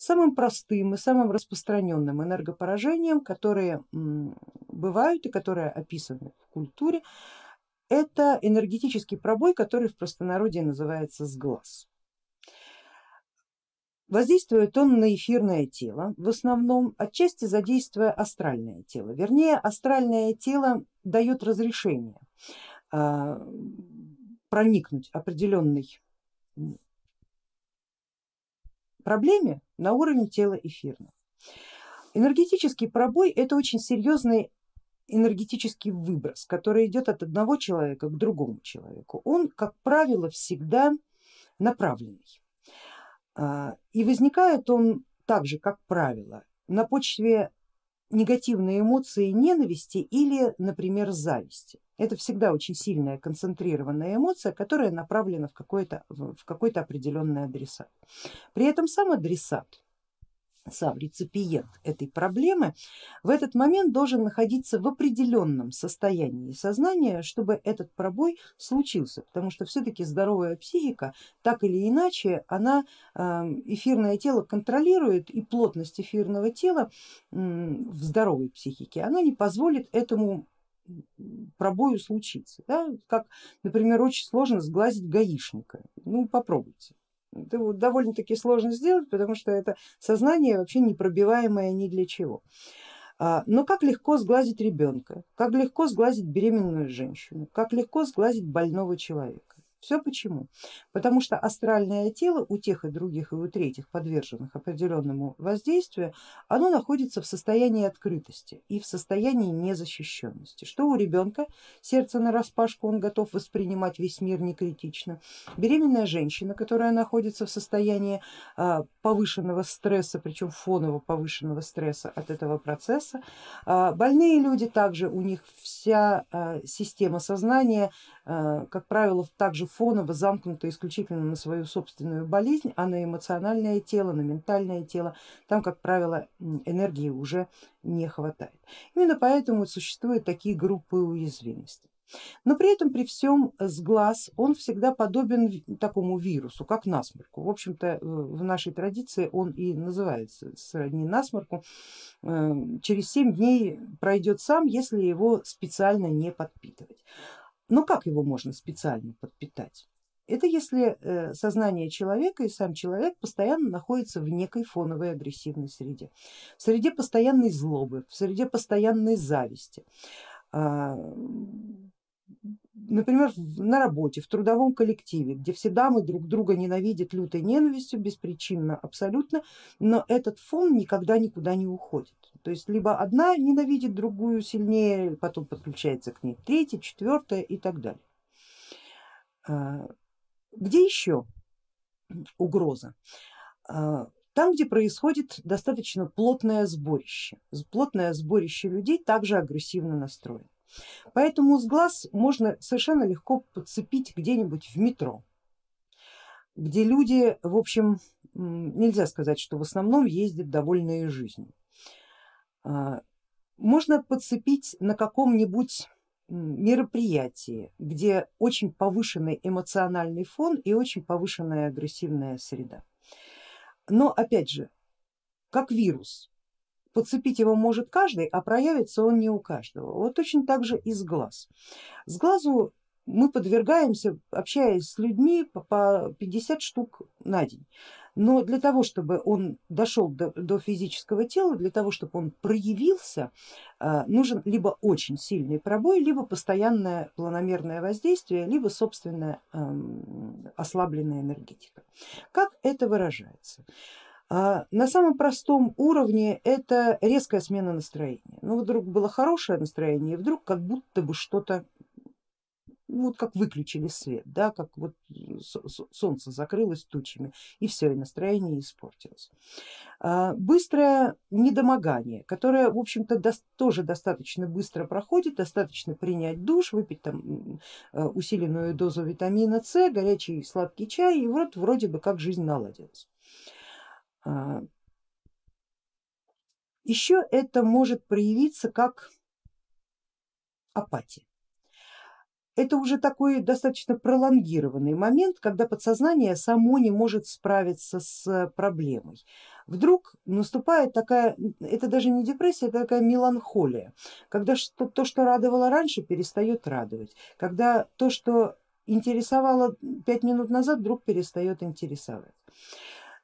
самым простым и самым распространенным энергопоражением, которые бывают и которые описаны в культуре, это энергетический пробой, который в простонародье называется сглаз. Воздействует он на эфирное тело, в основном отчасти задействуя астральное тело. Вернее, астральное тело дает разрешение а, проникнуть определенной проблеме на уровень тела эфирного. Энергетический пробой это очень серьезный энергетический выброс, который идет от одного человека к другому человеку. Он, как правило, всегда направленный. А, и возникает он также, как правило, на почве негативной эмоции ненависти или, например, зависти. Это всегда очень сильная концентрированная эмоция, которая направлена в какой-то в какой определенный адресат. При этом сам адресат сам реципиент этой проблемы в этот момент должен находиться в определенном состоянии сознания, чтобы этот пробой случился, потому что все-таки здоровая психика так или иначе она эм, эфирное тело контролирует и плотность эфирного тела в здоровой психике она не позволит этому пробою случиться. Да? Как, например, очень сложно сглазить гаишника, ну попробуйте. Это довольно-таки сложно сделать, потому что это сознание вообще непробиваемое ни для чего. А, но как легко сглазить ребенка, как легко сглазить беременную женщину, как легко сглазить больного человека. Все почему? Потому что астральное тело у тех и других и у третьих подверженных определенному воздействию, оно находится в состоянии открытости и в состоянии незащищенности. Что у ребенка сердце на распашку, он готов воспринимать весь мир не критично. Беременная женщина, которая находится в состоянии а, повышенного стресса, причем фонового повышенного стресса от этого процесса. А, больные люди также, у них вся а, система сознания, как правило, также фоново замкнуто исключительно на свою собственную болезнь, а на эмоциональное тело, на ментальное тело, там, как правило, энергии уже не хватает. Именно поэтому существуют такие группы уязвимости. Но при этом при всем сглаз он всегда подобен такому вирусу, как насморку. В общем-то э, в нашей традиции он и называется сродни насморку. Э, через 7 дней пройдет сам, если его специально не подпитывать. Но как его можно специально подпитать? Это если э, сознание человека и сам человек постоянно находится в некой фоновой агрессивной среде, в среде постоянной злобы, в среде постоянной зависти. Например, на работе, в трудовом коллективе, где все дамы друг друга ненавидят лютой ненавистью, беспричинно абсолютно, но этот фон никогда никуда не уходит. То есть либо одна ненавидит другую сильнее, потом подключается к ней третья, четвертая и так далее. А, где еще угроза? А, там, где происходит достаточно плотное сборище. Плотное сборище людей также агрессивно настроено. Поэтому с глаз можно совершенно легко подцепить где-нибудь в метро, где люди, в общем, нельзя сказать, что в основном ездят довольные жизнью. А, можно подцепить на каком-нибудь мероприятии, где очень повышенный эмоциональный фон и очень повышенная агрессивная среда. Но опять же, как вирус, подцепить его может каждый, а проявится он не у каждого. Вот точно так же и с глаз. С глазу мы подвергаемся, общаясь с людьми, по 50 штук на день. Но для того, чтобы он дошел до, до физического тела, для того, чтобы он проявился, э, нужен либо очень сильный пробой, либо постоянное планомерное воздействие, либо собственная ослабленная энергетика. Как это выражается? А, на самом простом уровне это резкая смена настроения. Ну вдруг было хорошее настроение, и вдруг как будто бы что-то, вот как выключили свет, да, как вот солнце закрылось тучами и все, и настроение испортилось. А, быстрое недомогание, которое в общем-то тоже достаточно быстро проходит, достаточно принять душ, выпить там э, усиленную дозу витамина С, горячий сладкий чай и вот вроде бы как жизнь наладилась. А, Еще это может проявиться как апатия. это уже такой достаточно пролонгированный момент, когда подсознание само не может справиться с проблемой. Вдруг наступает такая, это даже не депрессия, это такая меланхолия, когда что, то, что радовало раньше, перестает радовать, когда то, что интересовало пять минут назад, вдруг перестает интересовать.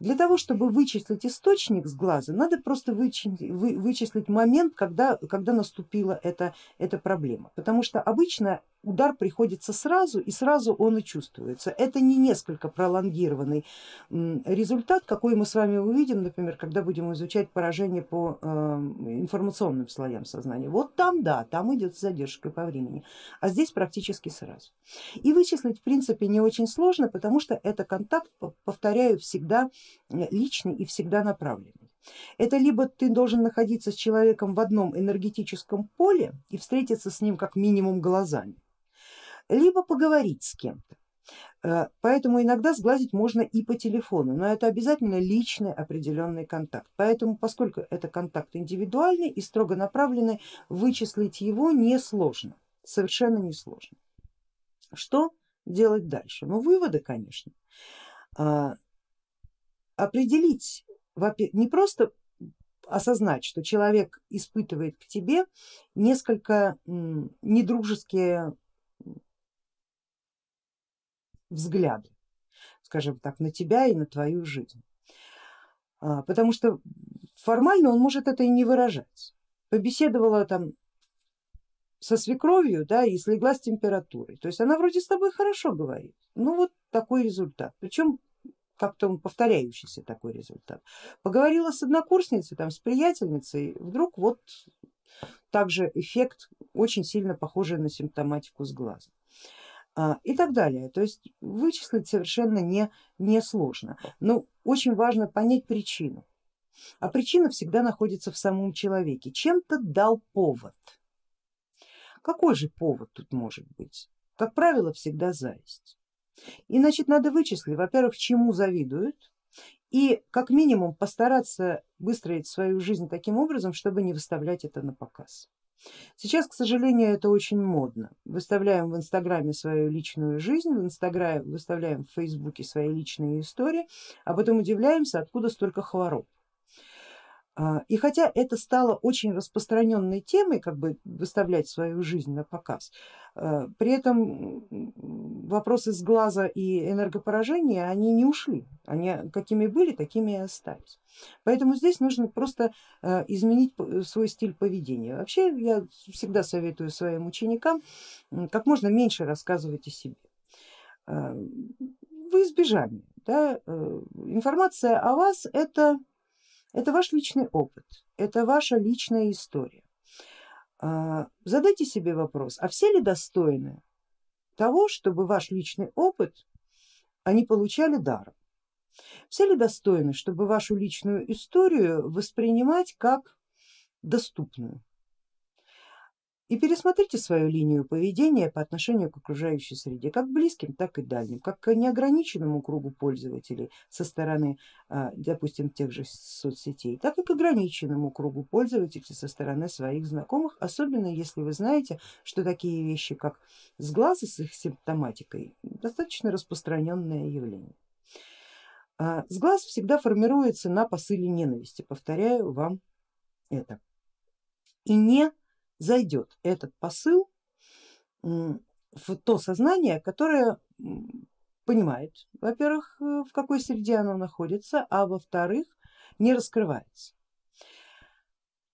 Для того, чтобы вычислить источник с глаза, надо просто вычислить, вычислить момент, когда, когда наступила эта, эта проблема. Потому что обычно удар приходится сразу и сразу он и чувствуется. Это не несколько пролонгированный результат, какой мы с вами увидим, например, когда будем изучать поражение по э, информационным слоям сознания. Вот там да, там идет задержка по времени, а здесь практически сразу. И вычислить в принципе не очень сложно, потому что это контакт, повторяю, всегда э, личный и всегда направленный. Это либо ты должен находиться с человеком в одном энергетическом поле и встретиться с ним как минимум глазами, либо поговорить с кем-то. Э, поэтому иногда сглазить можно и по телефону, но это обязательно личный определенный контакт. Поэтому, поскольку это контакт индивидуальный и строго направленный, вычислить его несложно, совершенно несложно. Что делать дальше? Ну выводы, конечно. А, определить, не просто осознать, что человек испытывает к тебе несколько недружеские взгляды, скажем так, на тебя и на твою жизнь. А, потому что формально он может это и не выражать. Побеседовала там со свекровью да, и слегла с температурой. То есть она вроде с тобой хорошо говорит. Ну вот такой результат. Причем как-то повторяющийся такой результат. Поговорила с однокурсницей, там, с приятельницей, вдруг вот также эффект очень сильно похожий на симптоматику с глазом. А, и так далее. То есть вычислить совершенно не, не сложно, но очень важно понять причину. А причина всегда находится в самом человеке. Чем-то дал повод. Какой же повод тут может быть? Как правило, всегда зависть. И значит надо вычислить, во-первых, чему завидуют, и как минимум постараться выстроить свою жизнь таким образом, чтобы не выставлять это на показ. Сейчас, к сожалению, это очень модно. Выставляем в инстаграме свою личную жизнь, в инстаграме выставляем в фейсбуке свои личные истории, а потом удивляемся, откуда столько хвороб. А, и хотя это стало очень распространенной темой, как бы выставлять свою жизнь на показ, а, при этом вопросы с глаза и энергопоражения, они не ушли, они какими были, такими и остались. Поэтому здесь нужно просто а, изменить свой стиль поведения. Вообще я всегда советую своим ученикам как можно меньше рассказывать о себе. В избежание. Да? Э, информация о вас это это ваш личный опыт, это ваша личная история. А, задайте себе вопрос, а все ли достойны того, чтобы ваш личный опыт они получали даром? Все ли достойны, чтобы вашу личную историю воспринимать как доступную? И пересмотрите свою линию поведения по отношению к окружающей среде, как близким, так и дальним, как к неограниченному кругу пользователей со стороны, а, допустим, тех же соцсетей, так и к ограниченному кругу пользователей со стороны своих знакомых, особенно если вы знаете, что такие вещи, как сглазы с их симптоматикой, достаточно распространенное явление. А, сглаз всегда формируется на посыле ненависти, повторяю вам это. И не зайдет этот посыл в то сознание, которое понимает, во-первых, э, в какой среде оно находится, а во-вторых, не раскрывается.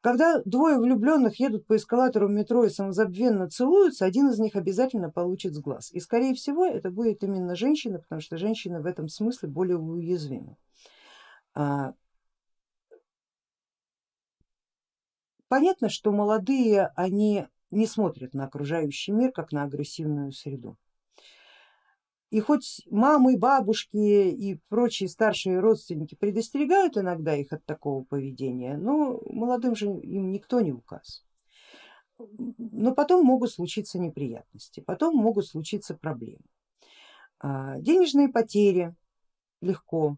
Когда двое влюбленных едут по эскалатору метро и самозабвенно целуются, один из них обязательно получит с глаз. И скорее всего это будет именно женщина, потому что женщина в этом смысле более уязвима. А, Понятно, что молодые они не смотрят на окружающий мир как на агрессивную среду. И хоть мамы, бабушки и прочие старшие родственники предостерегают иногда их от такого поведения, но молодым же им никто не указ. Но потом могут случиться неприятности, потом могут случиться проблемы. А, денежные потери легко,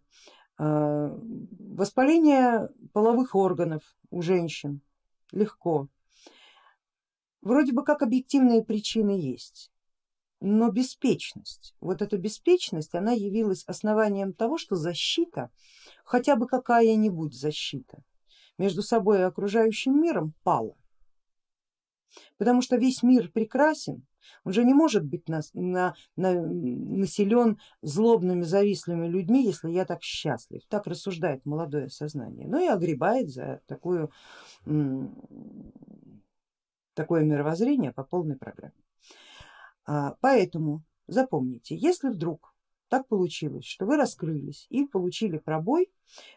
а, воспаление половых органов у женщин легко. Вроде бы как объективные причины есть, но беспечность, вот эта беспечность, она явилась основанием того, что защита, хотя бы какая-нибудь защита, между собой и окружающим миром пала. Потому что весь мир прекрасен, он же не может быть на, на, на, населен злобными, завистливыми людьми, если я так счастлив. Так рассуждает молодое сознание. Ну и огребает за такую, такое мировоззрение по полной программе. А, поэтому запомните, если вдруг так получилось, что вы раскрылись и получили пробой,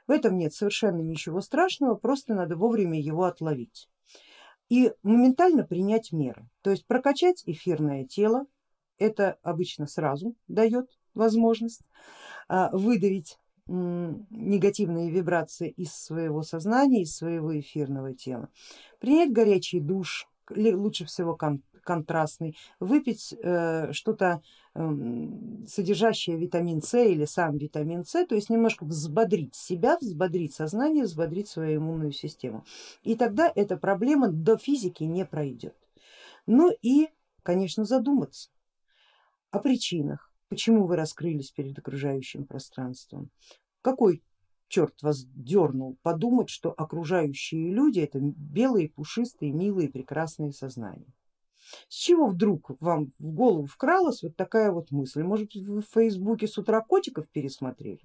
в этом нет совершенно ничего страшного, просто надо вовремя его отловить и моментально принять меры. То есть прокачать эфирное тело, это обычно сразу дает возможность а, выдавить негативные вибрации из своего сознания, из своего эфирного тела, принять горячий душ, лучше всего контрастный, выпить э, что-то эм, содержащее витамин С или сам витамин С, то есть немножко взбодрить себя, взбодрить сознание, взбодрить свою иммунную систему. И тогда эта проблема до физики не пройдет. Ну и, конечно, задуматься о причинах, почему вы раскрылись перед окружающим пространством, какой черт вас дернул подумать, что окружающие люди это белые, пушистые, милые, прекрасные сознания. С чего вдруг вам в голову вкралась вот такая вот мысль? Может вы в фейсбуке с утра котиков пересмотрели?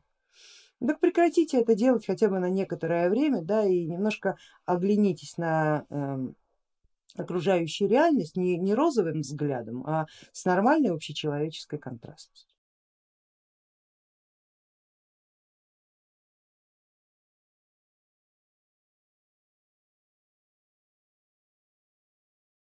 Так прекратите это делать хотя бы на некоторое время, да, и немножко оглянитесь на э, окружающую реальность не, не розовым взглядом, а с нормальной общечеловеческой контрастностью.